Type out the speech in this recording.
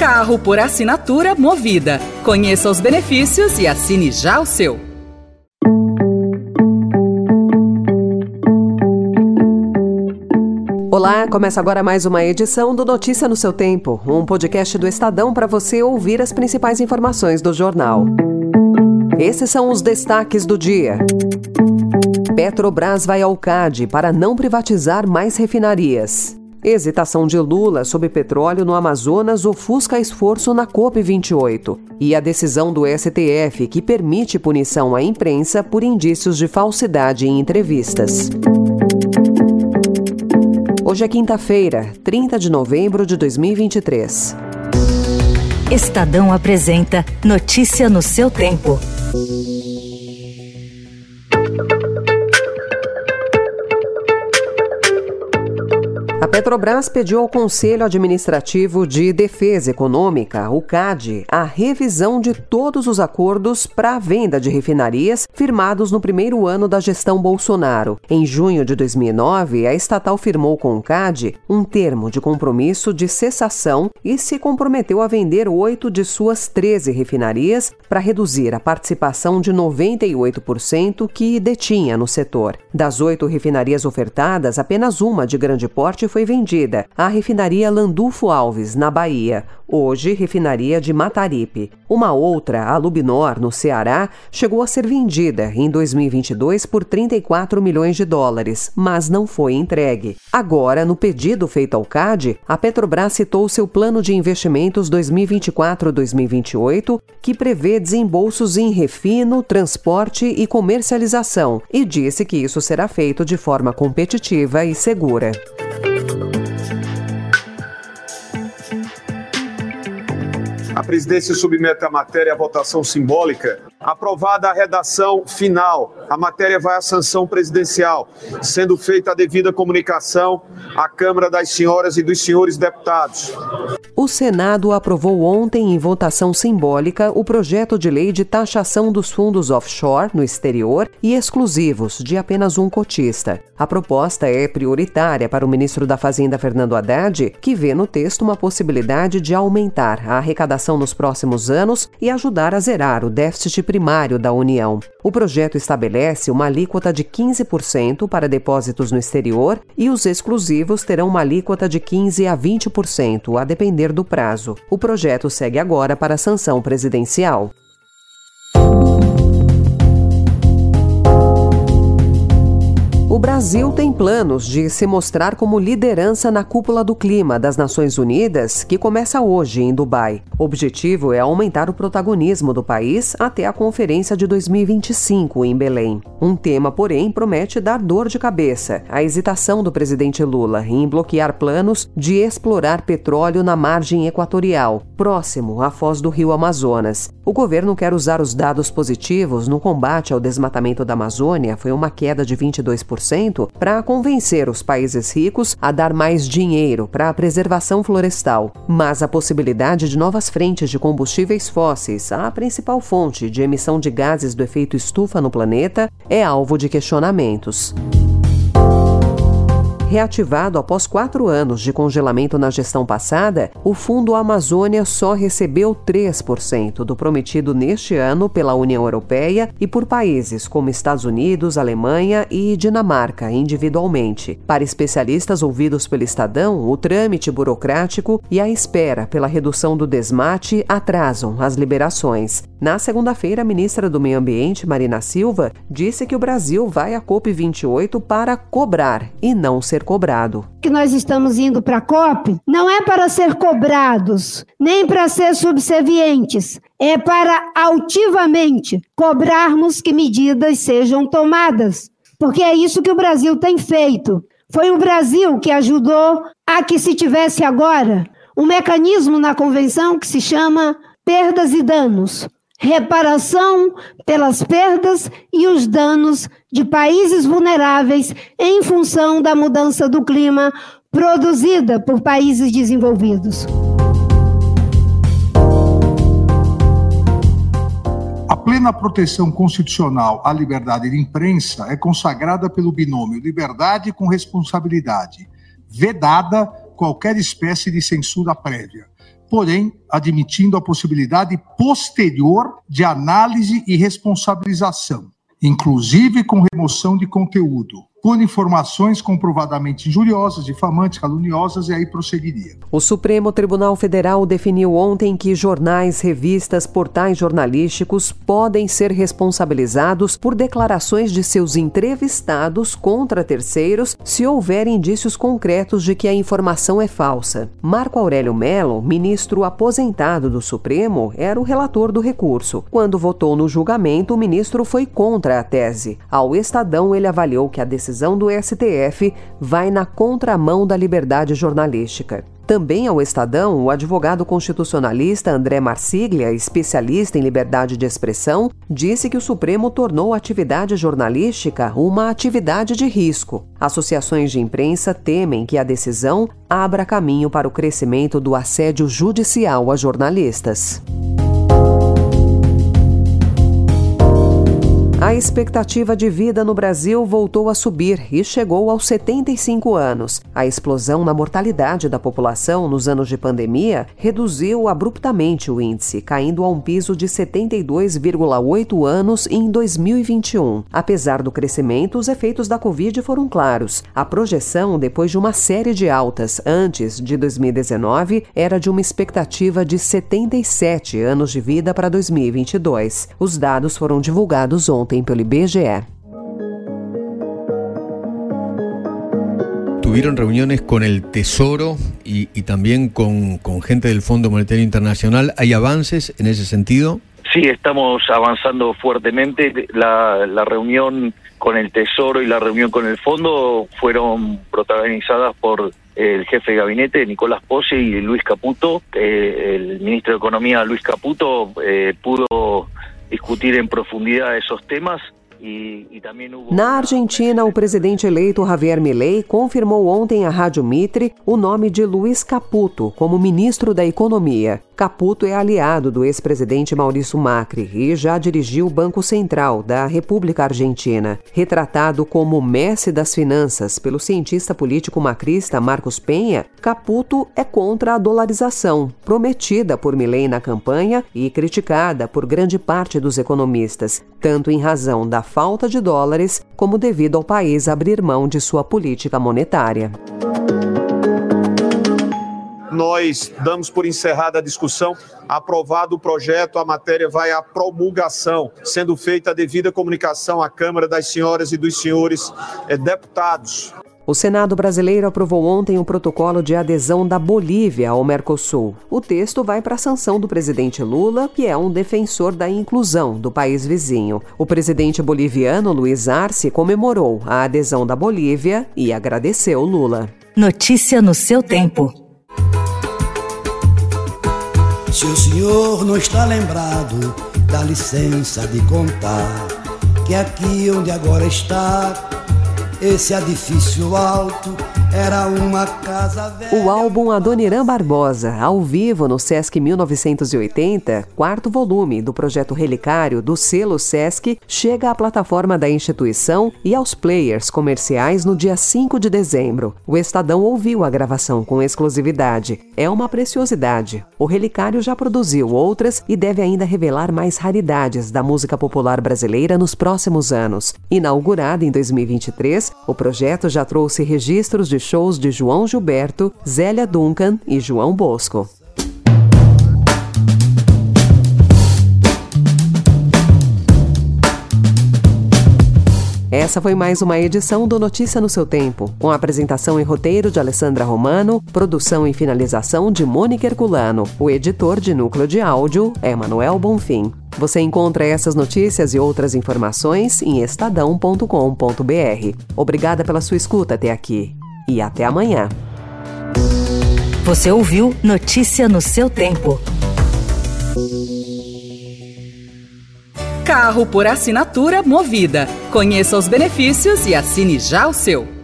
Carro por assinatura movida. Conheça os benefícios e assine já o seu. Olá, começa agora mais uma edição do Notícia no seu Tempo, um podcast do Estadão para você ouvir as principais informações do jornal. Esses são os destaques do dia. Petrobras vai ao CAD para não privatizar mais refinarias. Hesitação de Lula sobre petróleo no Amazonas ofusca esforço na COP28. E a decisão do STF que permite punição à imprensa por indícios de falsidade em entrevistas. Hoje é quinta-feira, 30 de novembro de 2023. Estadão apresenta Notícia no seu tempo. Petrobras pediu ao Conselho Administrativo de Defesa Econômica, o CAD, a revisão de todos os acordos para a venda de refinarias firmados no primeiro ano da gestão Bolsonaro. Em junho de 2009, a estatal firmou com o CAD um termo de compromisso de cessação e se comprometeu a vender oito de suas 13 refinarias para reduzir a participação de 98% que detinha no setor. Das oito refinarias ofertadas, apenas uma de grande porte foi foi vendida à refinaria Landulfo Alves, na Bahia, hoje refinaria de Mataripe. Uma outra, a Lubinor, no Ceará, chegou a ser vendida em 2022 por 34 milhões de dólares, mas não foi entregue. Agora, no pedido feito ao CAD, a Petrobras citou seu plano de investimentos 2024-2028, que prevê desembolsos em refino, transporte e comercialização, e disse que isso será feito de forma competitiva e segura. A presidência submete a matéria à votação simbólica. Aprovada a redação final, a matéria vai à sanção presidencial, sendo feita a devida comunicação à Câmara das Senhoras e dos Senhores Deputados. O Senado aprovou ontem, em votação simbólica, o projeto de lei de taxação dos fundos offshore no exterior e exclusivos de apenas um cotista. A proposta é prioritária para o ministro da Fazenda, Fernando Haddad, que vê no texto uma possibilidade de aumentar a arrecadação nos próximos anos e ajudar a zerar o déficit primário da União. O projeto estabelece uma alíquota de 15% para depósitos no exterior e os exclusivos terão uma alíquota de 15% a 20%, a depender do prazo. O projeto segue agora para a sanção presidencial. Brasil tem planos de se mostrar como liderança na cúpula do clima das Nações Unidas, que começa hoje em Dubai. O objetivo é aumentar o protagonismo do país até a conferência de 2025 em Belém. Um tema, porém, promete dar dor de cabeça: a hesitação do presidente Lula em bloquear planos de explorar petróleo na margem equatorial, próximo à foz do rio Amazonas. O governo quer usar os dados positivos no combate ao desmatamento da Amazônia, foi uma queda de 22% para convencer os países ricos a dar mais dinheiro para a preservação florestal. Mas a possibilidade de novas frentes de combustíveis fósseis, a principal fonte de emissão de gases do efeito estufa no planeta, é alvo de questionamentos. Reativado após quatro anos de congelamento na gestão passada, o Fundo Amazônia só recebeu 3% do prometido neste ano pela União Europeia e por países como Estados Unidos, Alemanha e Dinamarca, individualmente. Para especialistas ouvidos pelo Estadão, o trâmite burocrático e a espera pela redução do desmate atrasam as liberações. Na segunda-feira, a ministra do Meio Ambiente, Marina Silva, disse que o Brasil vai à COP28 para cobrar e não ser ser cobrado. Que nós estamos indo para a COP não é para ser cobrados, nem para ser subservientes, é para altivamente cobrarmos que medidas sejam tomadas, porque é isso que o Brasil tem feito. Foi o Brasil que ajudou a que se tivesse agora um mecanismo na convenção que se chama perdas e danos reparação pelas perdas e os danos de países vulneráveis em função da mudança do clima produzida por países desenvolvidos. A plena proteção constitucional à liberdade de imprensa é consagrada pelo binômio liberdade com responsabilidade, vedada qualquer espécie de censura prévia porém admitindo a possibilidade posterior de análise e responsabilização, inclusive com remoção de conteúdo por informações comprovadamente injuriosas, difamantes, caluniosas, e aí prosseguiria. O Supremo Tribunal Federal definiu ontem que jornais, revistas, portais jornalísticos podem ser responsabilizados por declarações de seus entrevistados contra terceiros se houver indícios concretos de que a informação é falsa. Marco Aurélio Melo, ministro aposentado do Supremo, era o relator do recurso. Quando votou no julgamento, o ministro foi contra a tese. Ao Estadão, ele avaliou que a decisão decisão do STF vai na contramão da liberdade jornalística. Também ao Estadão, o advogado constitucionalista André Marsiglia, especialista em liberdade de expressão, disse que o Supremo tornou a atividade jornalística uma atividade de risco. Associações de imprensa temem que a decisão abra caminho para o crescimento do assédio judicial a jornalistas. Expectativa de vida no Brasil voltou a subir e chegou aos 75 anos. A explosão na mortalidade da população nos anos de pandemia reduziu abruptamente o índice, caindo a um piso de 72,8 anos em 2021. Apesar do crescimento, os efeitos da Covid foram claros. A projeção, depois de uma série de altas antes de 2019, era de uma expectativa de 77 anos de vida para 2022. Os dados foram divulgados ontem ontem pelo IBGE. Tuvieron reuniones con el Tesoro y, y también con, con gente del Fondo Monetario Internacional. ¿Hay avances en ese sentido? Sí, estamos avanzando fuertemente. La, la, reunión con el Tesoro y la reunión con el Fondo fueron protagonizadas por el jefe de gabinete, Nicolás Pose, y Luis Caputo. Eh, el ministro de Economía, Luis Caputo, eh, pudo discutir em profundidade esses temas Na Argentina, o presidente eleito Javier Milei confirmou ontem à Rádio Mitre o nome de Luiz Caputo como ministro da Economia. Caputo é aliado do ex-presidente Maurício Macri e já dirigiu o Banco Central da República Argentina. Retratado como Messi das Finanças pelo cientista político macrista Marcos Penha, Caputo é contra a dolarização, prometida por Milei na campanha e criticada por grande parte dos economistas, tanto em razão da falta de dólares como devido ao país abrir mão de sua política monetária nós damos por encerrada a discussão. Aprovado o projeto, a matéria vai à promulgação, sendo feita a devida comunicação à Câmara das senhoras e dos senhores eh, deputados. O Senado brasileiro aprovou ontem o protocolo de adesão da Bolívia ao Mercosul. O texto vai para a sanção do presidente Lula, que é um defensor da inclusão do país vizinho. O presidente boliviano Luiz Arce comemorou a adesão da Bolívia e agradeceu Lula. Notícia no seu tempo. Se o senhor não está lembrado, dá licença de contar que aqui onde agora está, esse edifício alto era uma casa velha. O álbum Adoniran Barbosa, ao vivo no Sesc 1980, quarto volume do projeto Relicário do selo Sesc, chega à plataforma da instituição e aos players comerciais no dia 5 de dezembro. O Estadão ouviu a gravação com exclusividade. É uma preciosidade. O Relicário já produziu outras e deve ainda revelar mais raridades da música popular brasileira nos próximos anos. Inaugurado em 2023, o projeto já trouxe registros de shows de João Gilberto, Zélia Duncan e João Bosco. Essa foi mais uma edição do Notícia no seu Tempo, com apresentação e roteiro de Alessandra Romano, produção e finalização de Mônica Herculano. O editor de núcleo de áudio é Manuel Bonfim. Você encontra essas notícias e outras informações em estadão.com.br. Obrigada pela sua escuta até aqui e até amanhã. Você ouviu Notícia no seu tempo. Carro por assinatura movida. Conheça os benefícios e assine já o seu.